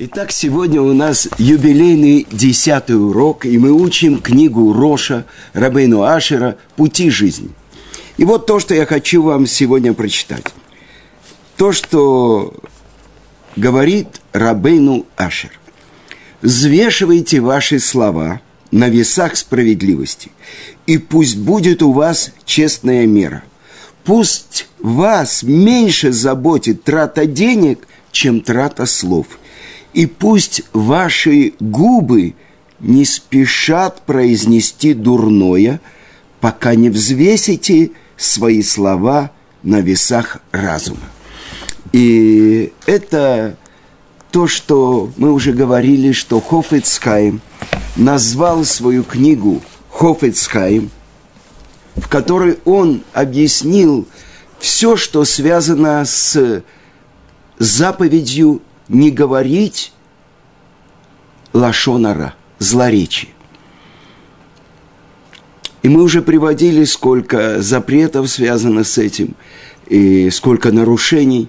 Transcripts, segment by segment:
Итак, сегодня у нас юбилейный десятый урок, и мы учим книгу Роша Рабейну Ашера «Пути жизни». И вот то, что я хочу вам сегодня прочитать. То, что говорит Рабейну Ашер. «Взвешивайте ваши слова на весах справедливости, и пусть будет у вас честная мера. Пусть вас меньше заботит трата денег, чем трата слов – и пусть ваши губы не спешат произнести дурное, пока не взвесите свои слова на весах разума. И это то, что мы уже говорили, что Хофицхайм назвал свою книгу Хофицхайм, в которой он объяснил все, что связано с заповедью не говорить лашонара, злоречие. И мы уже приводили, сколько запретов связано с этим, и сколько нарушений.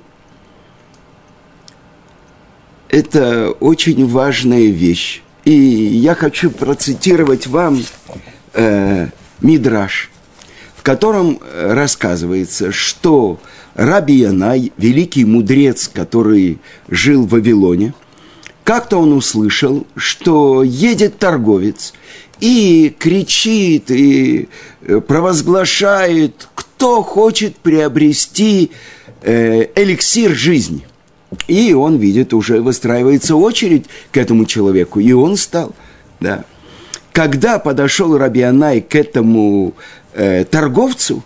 Это очень важная вещь. И я хочу процитировать вам э, Мидраш, котором рассказывается, что Раби Янай, великий мудрец, который жил в Вавилоне, как-то он услышал, что едет торговец и кричит, и э, провозглашает, кто хочет приобрести э, эликсир жизни. И он видит, уже выстраивается очередь к этому человеку, и он стал, да. Когда подошел Рабианай к этому э, торговцу,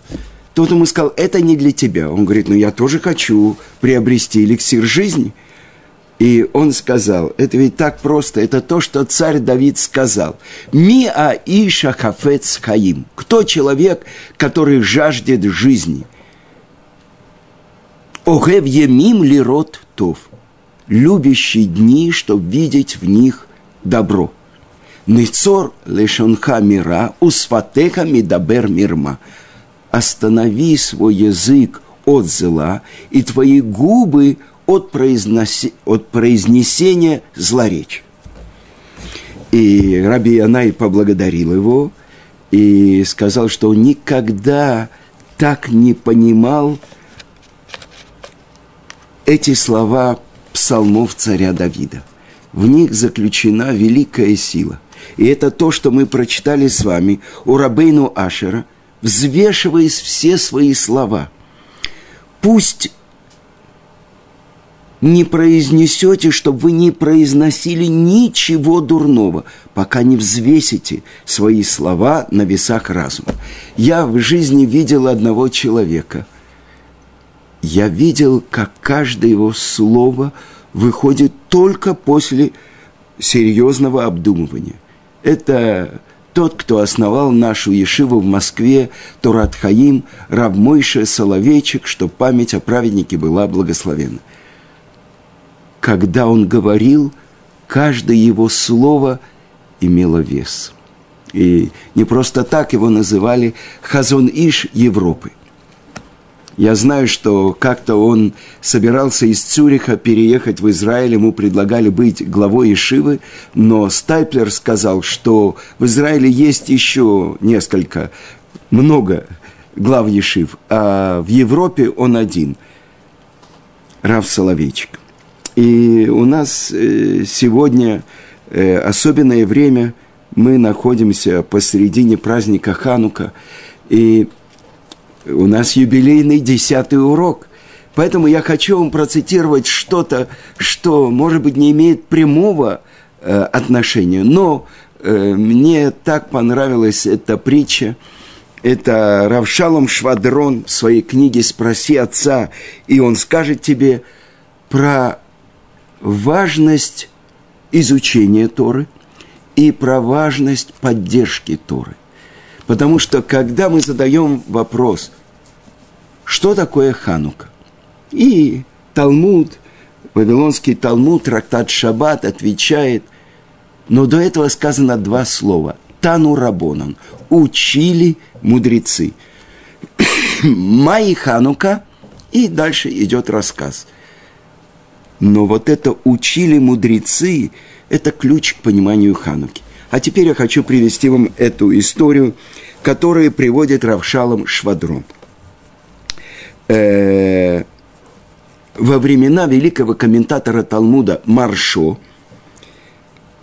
тот ему сказал, это не для тебя. Он говорит, ну я тоже хочу приобрести эликсир жизни. И он сказал, это ведь так просто, это то, что царь Давид сказал. Ми а иша хафец хаим. Кто человек, который жаждет жизни? Огев емим ли род тов. Любящий дни, чтобы видеть в них добро. Ницор лешонха мира, усфатеха мидабер мирма останови свой язык от зла и твои губы от, произноси, от произнесения злоречия. И Раби Янай поблагодарил его и сказал, что он никогда так не понимал эти слова псалмов царя Давида. В них заключена великая сила. И это то, что мы прочитали с вами у Рабейну Ашера – взвешиваясь все свои слова. Пусть не произнесете, чтобы вы не произносили ничего дурного, пока не взвесите свои слова на весах разума. Я в жизни видел одного человека. Я видел, как каждое его слово выходит только после серьезного обдумывания. Это тот, кто основал нашу Ешиву в Москве, Турат Хаим, Рав Мойше Соловейчик, что память о праведнике была благословена. Когда он говорил, каждое его слово имело вес. И не просто так его называли Хазон Иш Европы – я знаю, что как-то он собирался из Цюриха переехать в Израиль, ему предлагали быть главой Ишивы, но Стайплер сказал, что в Израиле есть еще несколько, много глав Ешив, а в Европе он один, Рав Соловейчик. И у нас э, сегодня э, особенное время, мы находимся посередине праздника Ханука, и у нас юбилейный десятый урок. Поэтому я хочу вам процитировать что-то, что, может быть, не имеет прямого э, отношения, но э, мне так понравилась эта притча. Это Равшалом Швадрон в своей книге «Спроси отца», и он скажет тебе про важность изучения Торы и про важность поддержки Торы. Потому что когда мы задаем вопрос, что такое Ханука? И Талмуд, Вавилонский Талмуд, трактат Шаббат отвечает, но до этого сказано два слова. Тану Рабонан. Учили мудрецы. Майи Ханука, и дальше идет рассказ. Но вот это учили мудрецы, это ключ к пониманию Хануки. А теперь я хочу привести вам эту историю, которую приводит Равшалом Швадрон. Э, во времена великого комментатора Талмуда Маршо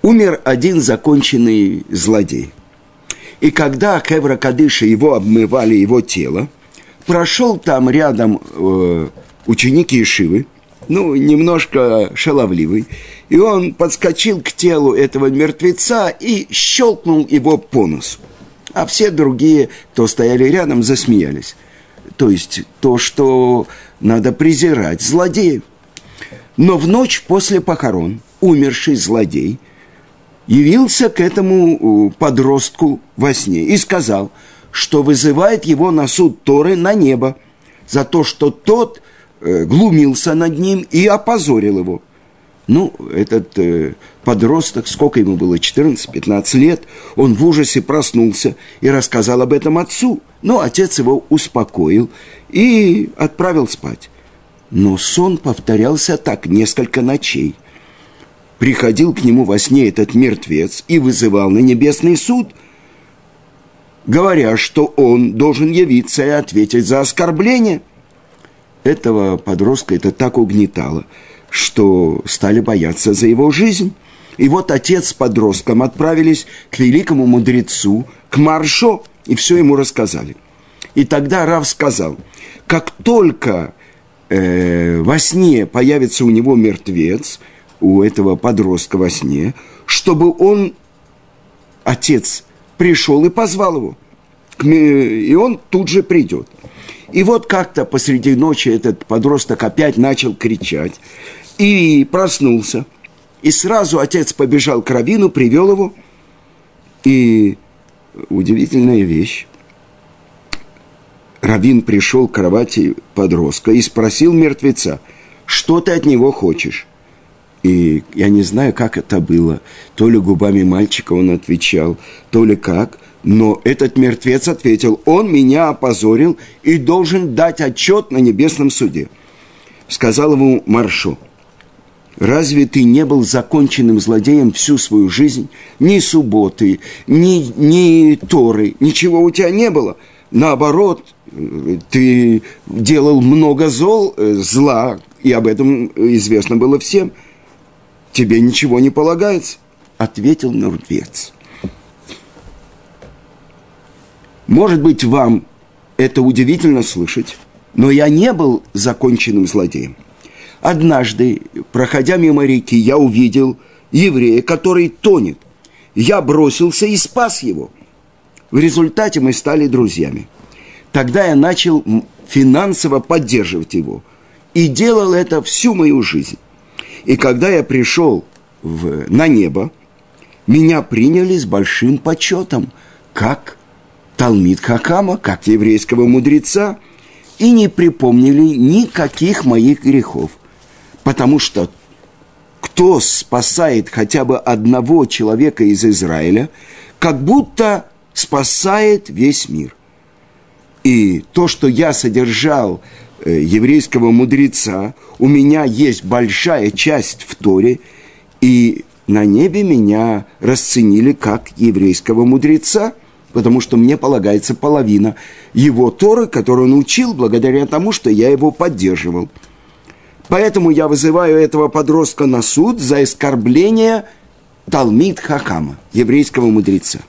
умер один законченный злодей. И когда Хевра Кадыша его обмывали его тело, прошел там рядом э, ученик Ешивы, ну, немножко шаловливый, и он подскочил к телу этого мертвеца и щелкнул его по носу. А все другие, кто стояли рядом, засмеялись. То есть то, что надо презирать злодеев. Но в ночь после похорон умерший злодей явился к этому э, подростку во сне и сказал, что вызывает его на суд Торы на небо за то, что тот глумился над ним и опозорил его. Ну, этот э, подросток, сколько ему было, 14-15 лет, он в ужасе проснулся и рассказал об этом отцу. Но отец его успокоил и отправил спать. Но сон повторялся так несколько ночей. Приходил к нему во сне этот мертвец и вызывал на небесный суд, говоря, что он должен явиться и ответить за оскорбление. Этого подростка это так угнетало, что стали бояться за его жизнь. И вот отец с подростком отправились к великому мудрецу, к Маршо, и все ему рассказали. И тогда Рав сказал, как только э, во сне появится у него мертвец, у этого подростка во сне, чтобы он, отец, пришел и позвал его. И он тут же придет. И вот как-то посреди ночи этот подросток опять начал кричать и проснулся – и сразу отец побежал к Равину, привел его. И удивительная вещь. Равин пришел к кровати подростка и спросил мертвеца, что ты от него хочешь? И я не знаю, как это было. То ли губами мальчика он отвечал, то ли как. Но этот мертвец ответил, он меня опозорил и должен дать отчет на небесном суде. Сказал ему Маршо – Разве ты не был законченным злодеем всю свою жизнь? Ни субботы, ни, ни Торы, ничего у тебя не было. Наоборот, ты делал много зол, э, зла, и об этом известно было всем. Тебе ничего не полагается, ответил мертвец. Может быть, вам это удивительно слышать, но я не был законченным злодеем. Однажды, проходя мимо реки, я увидел еврея, который тонет. Я бросился и спас его. В результате мы стали друзьями. Тогда я начал финансово поддерживать его. И делал это всю мою жизнь. И когда я пришел в, на небо, меня приняли с большим почетом, как Талмит Хакама, как еврейского мудреца, и не припомнили никаких моих грехов. Потому что кто спасает хотя бы одного человека из Израиля, как будто спасает весь мир. И то, что я содержал э, еврейского мудреца, у меня есть большая часть в Торе, и на небе меня расценили как еврейского мудреца, потому что мне полагается половина его Торы, которую он учил благодаря тому, что я его поддерживал – Поэтому я вызываю этого подростка на суд за оскорбление Талмит Хакама, еврейского мудреца.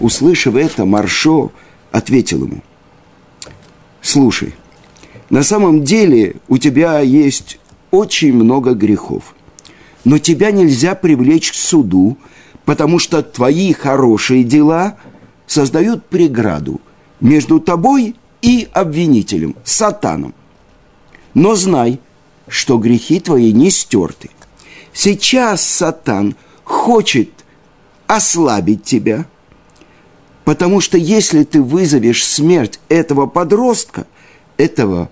Услышав это, Маршо ответил ему, слушай, на самом деле у тебя есть очень много грехов, но тебя нельзя привлечь к суду, потому что твои хорошие дела создают преграду между тобой и обвинителем, сатаном. Но знай, что грехи твои не стерты. Сейчас Сатан хочет ослабить тебя, потому что если ты вызовешь смерть этого подростка, этого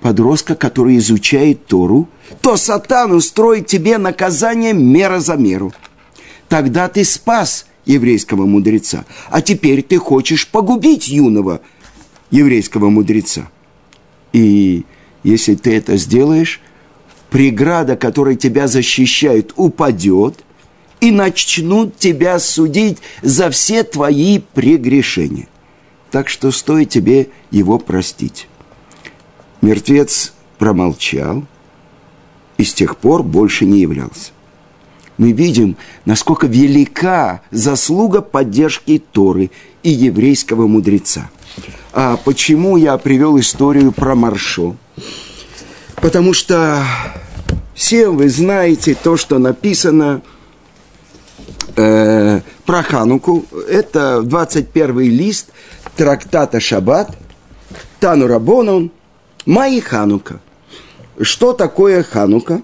подростка, который изучает Тору, то Сатан устроит тебе наказание мера за меру. Тогда ты спас еврейского мудреца, а теперь ты хочешь погубить юного еврейского мудреца. И если ты это сделаешь, преграда, которая тебя защищает, упадет, и начнут тебя судить за все твои прегрешения. Так что стоит тебе его простить. Мертвец промолчал и с тех пор больше не являлся. Мы видим, насколько велика заслуга поддержки Торы и еврейского мудреца. А почему я привел историю про Маршо? Потому что все вы знаете то, что написано э, про Хануку. Это 21 лист трактата Шаббат, Тану Рабонон, Майи Ханука. Что такое Ханука?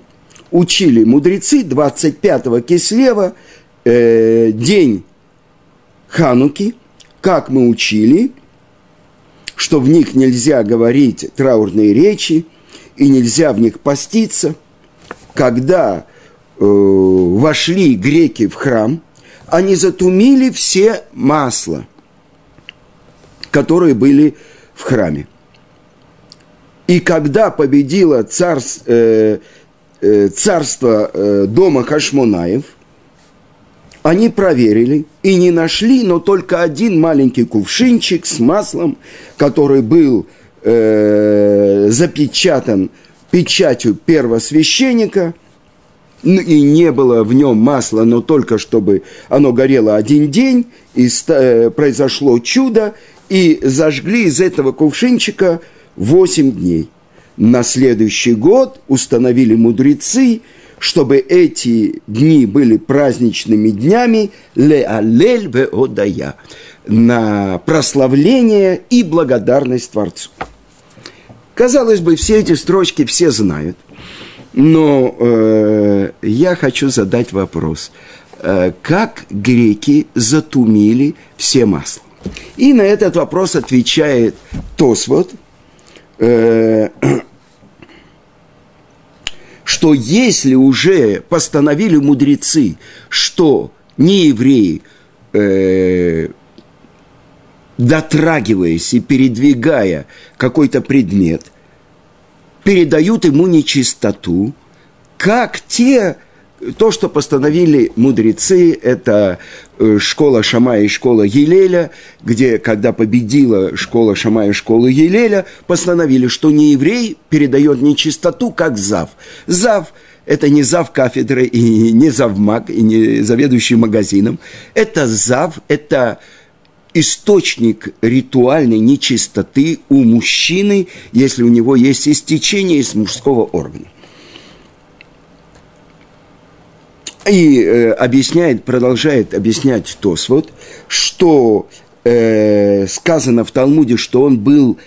Учили мудрецы 25-го Кислева, э, день Хануки, как мы учили, что в них нельзя говорить траурные речи и нельзя в них поститься. Когда э, вошли греки в храм, они затумили все масла, которые были в храме. И когда победило царство, э, царство э, дома Хашмонаев, они проверили и не нашли, но только один маленький кувшинчик с маслом, который был э, запечатан печатью первосвященника, и не было в нем масла, но только чтобы оно горело один день, и э, произошло чудо, и зажгли из этого кувшинчика восемь дней. На следующий год установили мудрецы, чтобы эти дни были праздничными днями ле алель ве одая на прославление и благодарность Творцу. Казалось бы, все эти строчки все знают, но э, я хочу задать вопрос. Э, как греки затумили все масла? И на этот вопрос отвечает Тосвот, э, что если уже постановили мудрецы, что не евреи, э, дотрагиваясь и передвигая какой-то предмет, передают ему нечистоту, как те то, что постановили мудрецы, это э, школа Шамая и школа Елеля, где, когда победила школа Шамая и школа Елеля, постановили, что не еврей передает нечистоту, как зав. Зав – это не зав кафедры, и не завмаг, и не заведующий магазином. Это зав, это источник ритуальной нечистоты у мужчины, если у него есть истечение из мужского органа. И э, объясняет, продолжает объяснять Тосвот, что э, сказано в Талмуде, что он был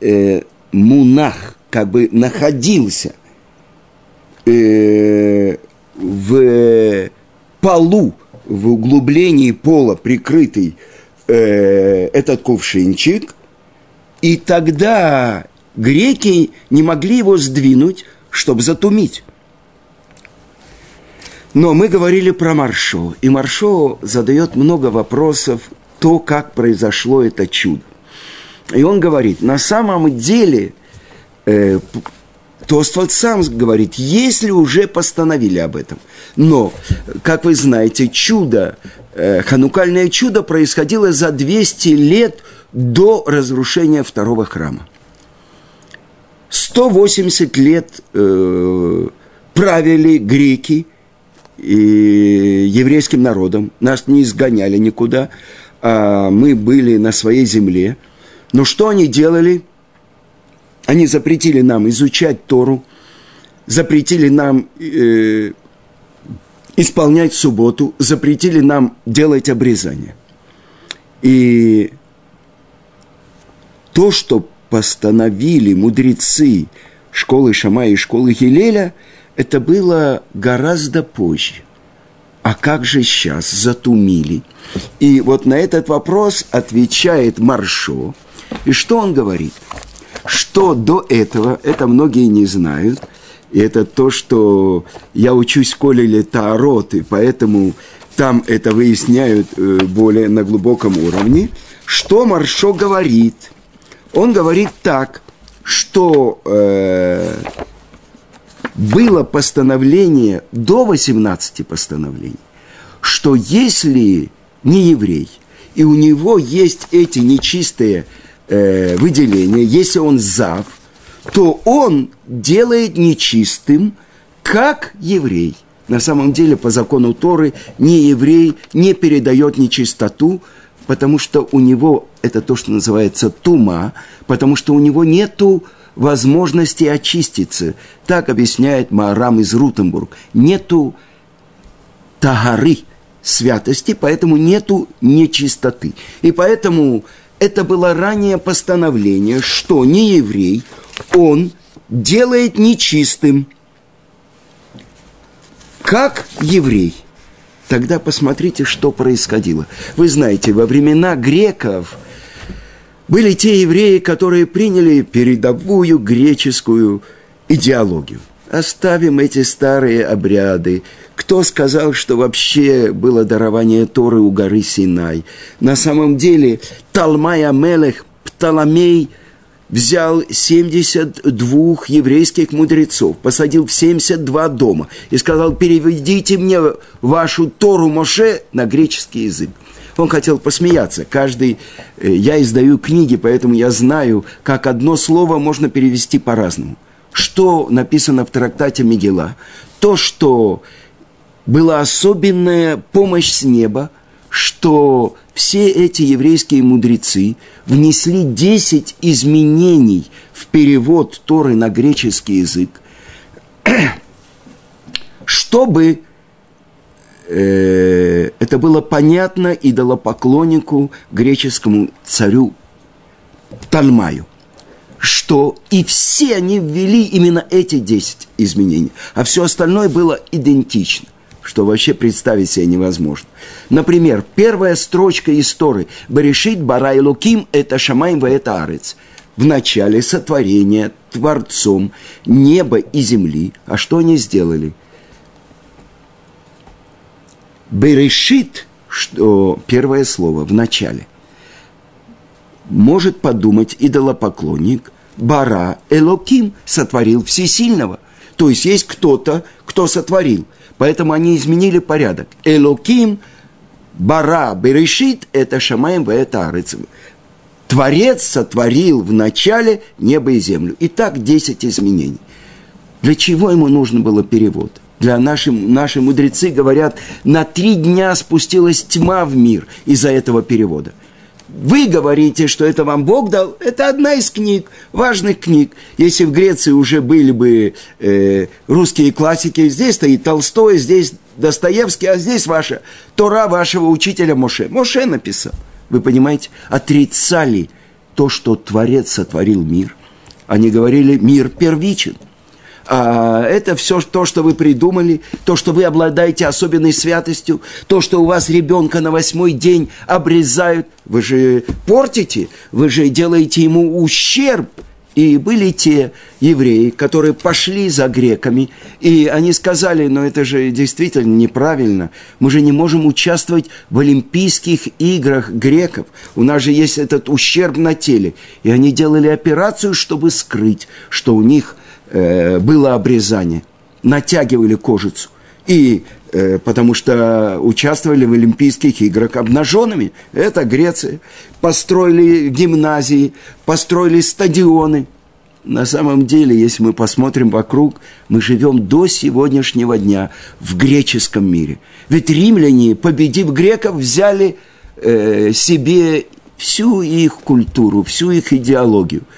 э, мунах, как бы находился э, в полу, в углублении пола, прикрытый э, этот кувшинчик, и тогда греки не могли его сдвинуть, чтобы затумить. Но мы говорили про Маршо, и Маршо задает много вопросов, то, как произошло это чудо. И он говорит, на самом деле, э, Тостфальд сам говорит, если уже постановили об этом. Но, как вы знаете, чудо, э, ханукальное чудо происходило за 200 лет до разрушения второго храма. 180 лет э, правили греки – и еврейским народом. Нас не изгоняли никуда. А мы были на своей земле. Но что они делали? Они запретили нам изучать Тору, запретили нам э, исполнять субботу, запретили нам делать обрезание. И то, что постановили мудрецы школы Шамая и школы Гилеля – это было гораздо позже. А как же сейчас затумили? И вот на этот вопрос отвечает Маршо. И что он говорит? Что до этого, это многие не знают, и это то, что я учусь в школе Таарот, и поэтому там это выясняют э, более на глубоком уровне. Что Маршо говорит? Он говорит так, что э, было постановление до 18 постановлений, что если не еврей, и у него есть эти нечистые э, выделения, если он зав, то он делает нечистым, как еврей. На самом деле, по закону Торы, не еврей не передает нечистоту, потому что у него, это то, что называется тума, потому что у него нету возможности очиститься. Так объясняет Маарам из Рутенбург. Нету тагары, святости, поэтому нету нечистоты. И поэтому это было ранее постановление, что не еврей, он делает нечистым, как еврей. Тогда посмотрите, что происходило. Вы знаете, во времена греков были те евреи, которые приняли передовую греческую идеологию. Оставим эти старые обряды, кто сказал, что вообще было дарование Торы у горы Синай? На самом деле Талмай Амелех, Птоломей взял 72 еврейских мудрецов, посадил в 72 дома и сказал, переведите мне вашу Тору Моше на греческий язык. Он хотел посмеяться. Каждый, э, я издаю книги, поэтому я знаю, как одно слово можно перевести по-разному. Что написано в трактате Мигела? То, что была особенная помощь с неба, что все эти еврейские мудрецы внесли 10 изменений в перевод Торы на греческий язык, чтобы э, это было понятно и дало поклоннику греческому царю Тальмаю, что и все они ввели именно эти 10 изменений, а все остальное было идентично что вообще представить себе невозможно. Например, первая строчка истории «Берешит барай луким» – это «Шамайм ва арец». В начале сотворения Творцом неба и земли. А что они сделали? Берешит, что первое слово в начале, может подумать идолопоклонник, Бара Элоким сотворил всесильного. То есть есть кто-то, кто сотворил – Поэтому они изменили порядок. Элоким, Бара, Берешит – это Шамаем, это Арец. Творец сотворил в начале небо и землю. И так 10 изменений. Для чего ему нужно было перевод? Для наших, наши мудрецы говорят, на три дня спустилась тьма в мир из-за этого перевода – вы говорите, что это вам Бог дал, это одна из книг, важных книг. Если в Греции уже были бы э, русские классики, здесь стоит Толстой, здесь Достоевский, а здесь ваша Тора вашего учителя Моше. Моше написал. Вы понимаете, отрицали то, что Творец сотворил мир. Они говорили, мир первичен – а, это все то, что вы придумали, то, что вы обладаете особенной святостью, то, что у вас ребенка на восьмой день обрезают, вы же портите, вы же делаете ему ущерб. И были те евреи, которые пошли за греками, и они сказали, но это же действительно неправильно, мы же не можем участвовать в Олимпийских играх греков, у нас же есть этот ущерб на теле. И они делали операцию, чтобы скрыть, что у них э, было обрезание, натягивали кожицу. И э, потому что участвовали в Олимпийских играх обнаженными. Это Греция. Построили гимназии, построили стадионы. На самом деле, если мы посмотрим вокруг, мы живем до сегодняшнего дня в греческом мире. Ведь римляне, победив греков, взяли э, себе всю их культуру, всю их идеологию –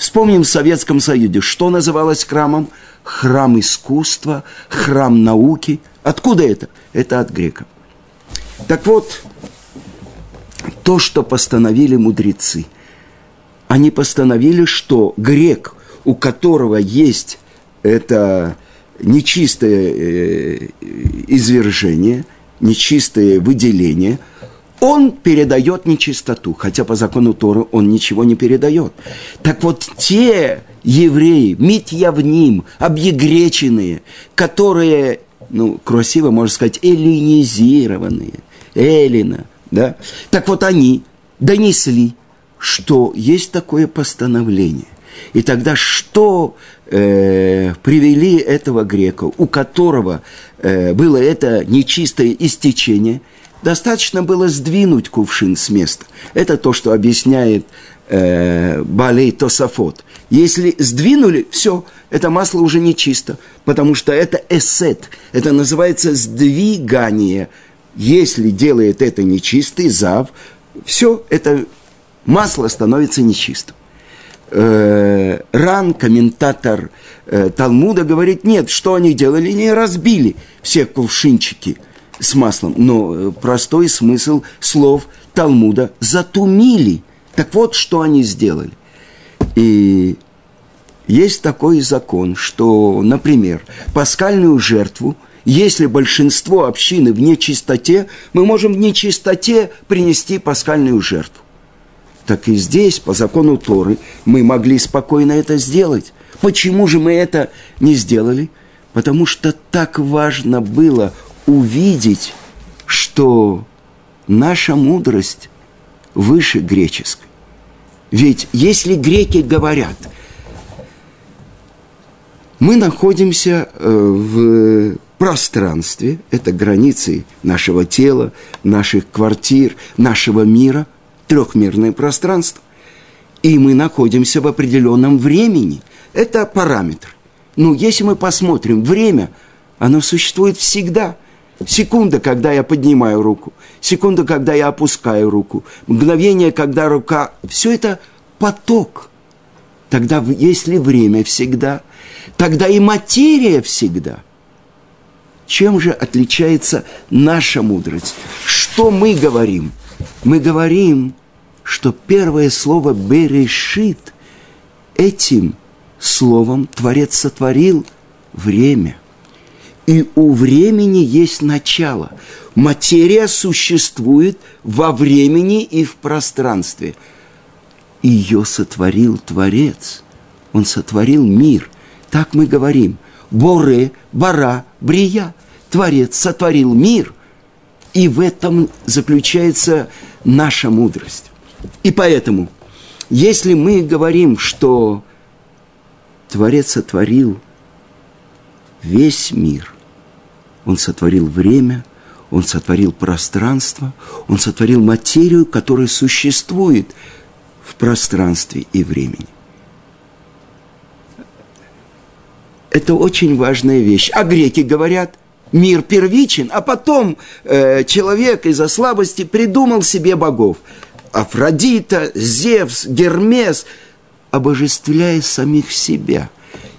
Вспомним в Советском Союзе, что называлось храмом? Храм искусства, храм науки. Откуда это? Это от греков. Так вот, то, что постановили мудрецы, они постановили, что грек, у которого есть это нечистое э, извержение, нечистое выделение – он передает нечистоту, хотя по закону Торы он ничего не передает. Так вот, те евреи, митьявним, объегреченные, которые, ну, красиво можно сказать, эллинизированные, эллина, да, так вот они донесли, что есть такое постановление. И тогда что э, привели этого грека, у которого э, было это нечистое истечение, достаточно было сдвинуть кувшин с места. Это то, что объясняет э, Балей Тософот. Если сдвинули, все, это масло уже не чисто, потому что это эсет, это называется сдвигание. Если делает это нечистый зав, все, это масло становится нечистым. Э, Ран, комментатор э, Талмуда, говорит, нет, что они делали, не разбили все кувшинчики с маслом, но э, простой смысл слов Талмуда затумили. Так вот, что они сделали. И есть такой закон, что, например, пасхальную жертву, если большинство общины в нечистоте, мы можем в нечистоте принести пасхальную жертву. Так и здесь, по закону Торы, мы могли спокойно это сделать. Почему же мы это не сделали? Потому что так важно было увидеть, что наша мудрость выше греческой. Ведь если греки говорят, мы находимся э, в пространстве, это границы нашего тела, наших квартир, нашего мира, трехмерное пространство. И мы находимся в определенном времени. Это параметр. Ну, если мы посмотрим, время, оно существует всегда. Секунда, когда я поднимаю руку, секунда, когда я опускаю руку, мгновение, когда рука... Все это поток. Тогда, если время всегда, тогда и материя всегда. Чем же отличается наша мудрость? Что мы говорим? Мы говорим, что первое слово «берешит» этим словом Творец сотворил время. И у времени есть начало. Материя существует во времени и в пространстве. Ее сотворил Творец. Он сотворил мир. Так мы говорим. Боре, бара, брия. Творец сотворил мир. И в этом заключается наша мудрость. И поэтому, если мы говорим, что Творец сотворил весь мир – он сотворил время, Он сотворил пространство, Он сотворил материю, которая существует в пространстве и времени. Это очень важная вещь. А греки говорят, мир первичен, а потом э, человек из-за слабости придумал себе богов. Афродита, Зевс, Гермес, обожествляя самих себя,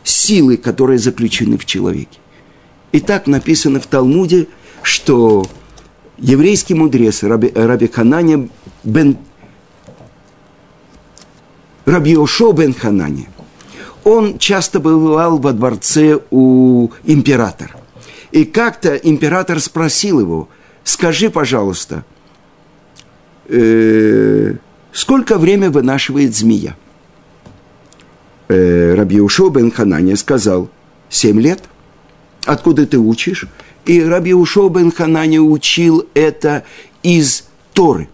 силы, которые заключены в человеке. И так написано в Талмуде, что еврейский мудрец Раби, Раби Ханане бен Раби бен Ханане, он часто бывал во дворце у императора. И как-то император спросил его, скажи, пожалуйста, э, сколько время вынашивает змея? Э, Раби Ушо бен Ханане сказал, семь лет откуда ты учишь? И Раби Ушо бен Ханани учил это из Торы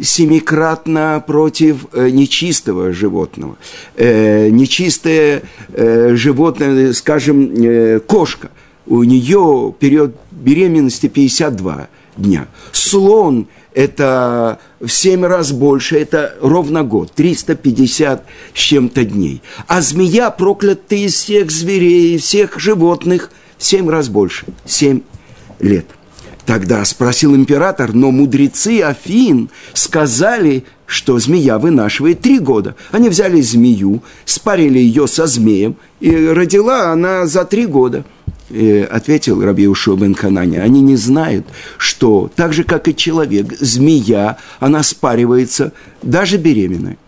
семикратно против э, нечистого животного. Э, нечистое э, животное, скажем, э, кошка, у нее период беременности 52 дня. Слон – это в 7 раз больше, это ровно год, 350 с чем-то дней. А змея проклятая из всех зверей, всех животных – семь раз больше, семь лет. Тогда спросил император, но мудрецы Афин сказали, что змея вынашивает три года. Они взяли змею, спарили ее со змеем, и родила она за три года. И ответил Раби Ушо бен Ханани, они не знают, что так же, как и человек, змея, она спаривается даже беременная.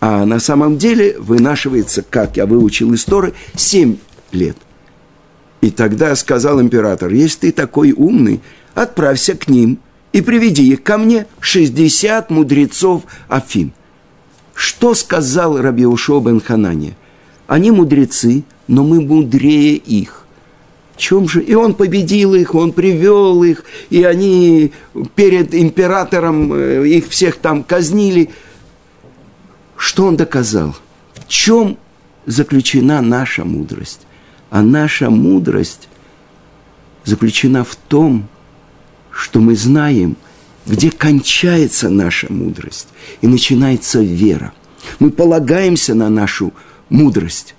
А на самом деле вынашивается, как я выучил из Торы, 7 лет. И тогда сказал император, если ты такой умный, отправься к ним и приведи их ко мне, 60 мудрецов Афин. Что сказал Рабиушо бен Ханане? Они мудрецы, но мы мудрее их. В чем же? И он победил их, он привел их, и они перед императором э, их всех там казнили. Что он доказал? В чем заключена наша мудрость. А наша мудрость заключена в том, что мы знаем, где кончается наша мудрость и начинается вера. Мы полагаемся на нашу мудрость,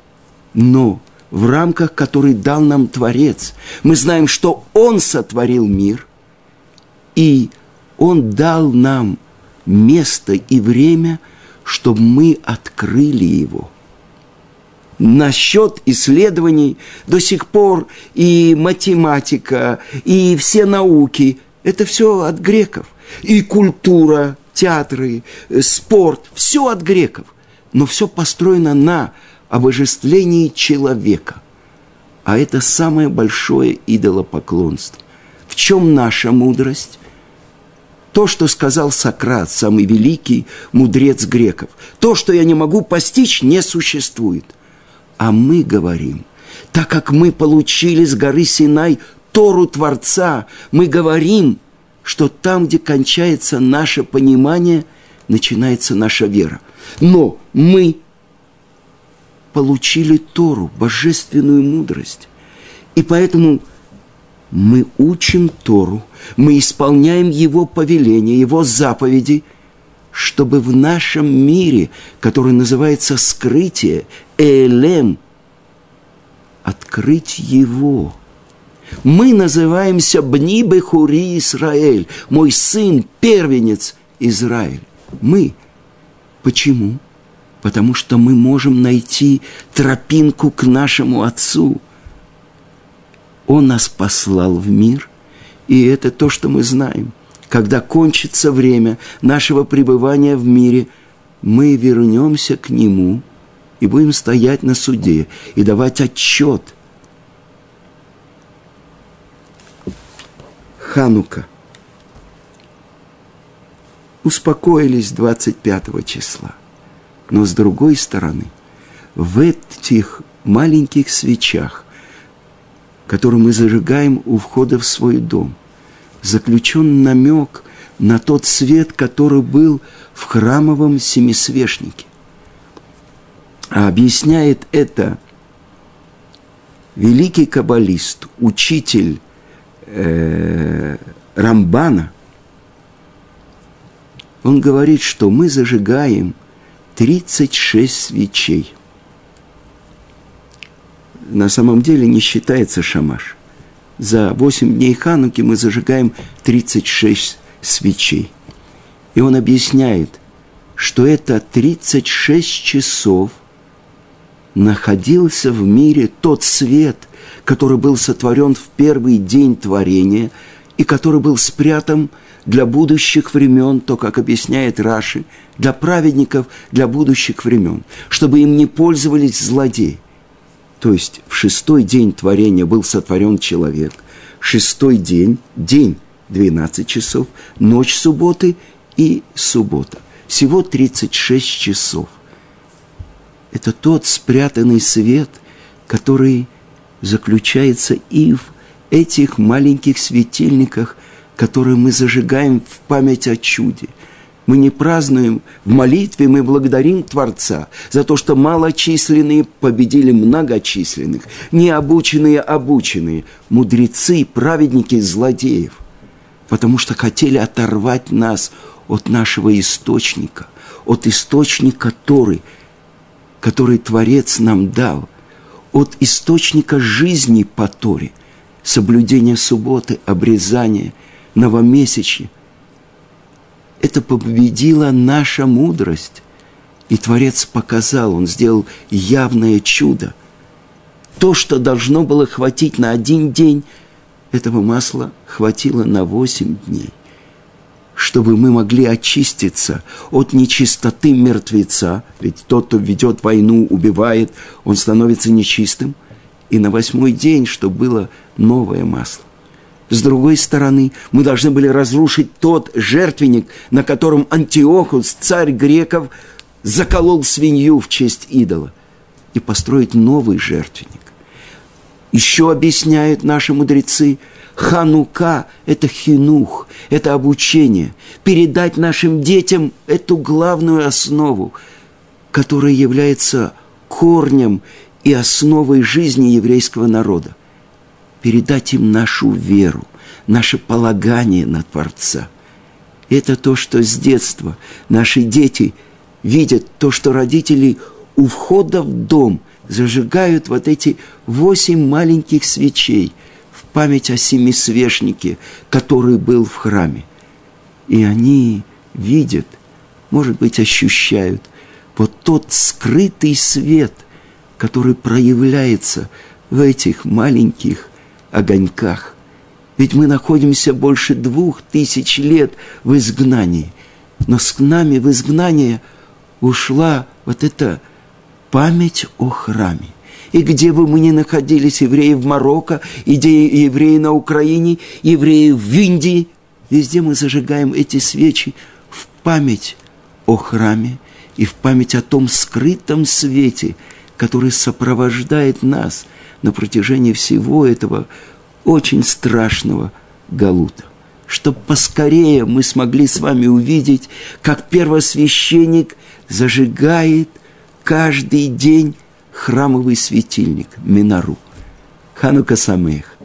но в рамках, который дал нам Творец, мы знаем, что Он сотворил мир, и Он дал нам место и время, чтобы мы открыли его – насчет исследований до сих пор и математика, и все науки – это все от греков. И культура, театры, э, спорт – все от греков. Но все построено на обожествлении человека. А это самое большое идолопоклонство. В чем наша мудрость? То, что сказал Сократ, самый великий мудрец греков. То, что я не могу постичь, не существует – а мы говорим, так как мы получили с горы Синай Тору Творца, мы говорим, что там, где кончается наше понимание, начинается наша вера. Но мы получили Тору, божественную мудрость. И поэтому мы учим Тору, мы исполняем Его повеления, Его заповеди, чтобы в нашем мире, который называется скрытие, Элем, открыть его. Мы называемся Бни Бехури Израиль, мой сын, первенец Израиль. Мы. Почему? Потому что мы можем найти тропинку к нашему Отцу. Он нас послал в мир, и это то, что мы знаем. Когда кончится время нашего пребывания в мире, мы вернемся к Нему – и будем стоять на суде и давать отчет. Ханука. Успокоились 25 числа. Но с другой стороны, в этих маленьких свечах, которые мы зажигаем у входа в свой дом, заключен намек на тот свет, который был в храмовом семисвешнике. А объясняет это великий каббалист, учитель э, Рамбана. Он говорит, что мы зажигаем 36 свечей. На самом деле не считается шамаш. За 8 дней Хануки мы зажигаем 36 свечей. И он объясняет, что это 36 часов находился в мире тот свет, который был сотворен в первый день творения и который был спрятан для будущих времен, то, как объясняет Раши, для праведников, для будущих времен, чтобы им не пользовались злодеи. То есть в шестой день творения был сотворен человек, шестой день, день 12 часов, ночь субботы и суббота. Всего 36 часов это тот спрятанный свет, который заключается и в этих маленьких светильниках, которые мы зажигаем в память о чуде. Мы не празднуем в молитве, мы благодарим Творца за то, что малочисленные победили многочисленных, необученные обученные, мудрецы, праведники, злодеев, потому что хотели оторвать нас от нашего источника, от источника Торы – который Творец нам дал, от источника жизни по Торе, соблюдения субботы, обрезания, новомесячья. Это победила наша мудрость. И Творец показал, Он сделал явное чудо. То, что должно было хватить на один день, этого масла хватило на восемь дней чтобы мы могли очиститься от нечистоты мертвеца, ведь тот, кто ведет войну, убивает, он становится нечистым, и на восьмой день, чтобы было новое масло. С другой стороны, мы должны были разрушить тот жертвенник, на котором Антиохус, царь греков, заколол свинью в честь идола, и построить новый жертвенник. Еще объясняют наши мудрецы – Ханука – это хинух, это обучение. Передать нашим детям эту главную основу, которая является корнем и основой жизни еврейского народа. Передать им нашу веру, наше полагание на Творца. Это то, что с детства наши дети видят, то, что родители у входа в дом зажигают вот эти восемь маленьких свечей в память о семисвешнике, который был в храме. И они видят, может быть, ощущают вот тот скрытый свет, который проявляется в этих маленьких огоньках. Ведь мы находимся больше двух тысяч лет в изгнании. Но с нами в изгнание ушла вот эта память о храме. И где бы мы ни находились, евреи в Марокко, евреи на Украине, евреи в Индии, везде мы зажигаем эти свечи в память о храме и в память о том скрытом свете, который сопровождает нас на протяжении всего этого очень страшного галута. Чтобы поскорее мы смогли с вами увидеть, как первосвященник зажигает каждый день храмовый светильник, Минару. Ханука Самех.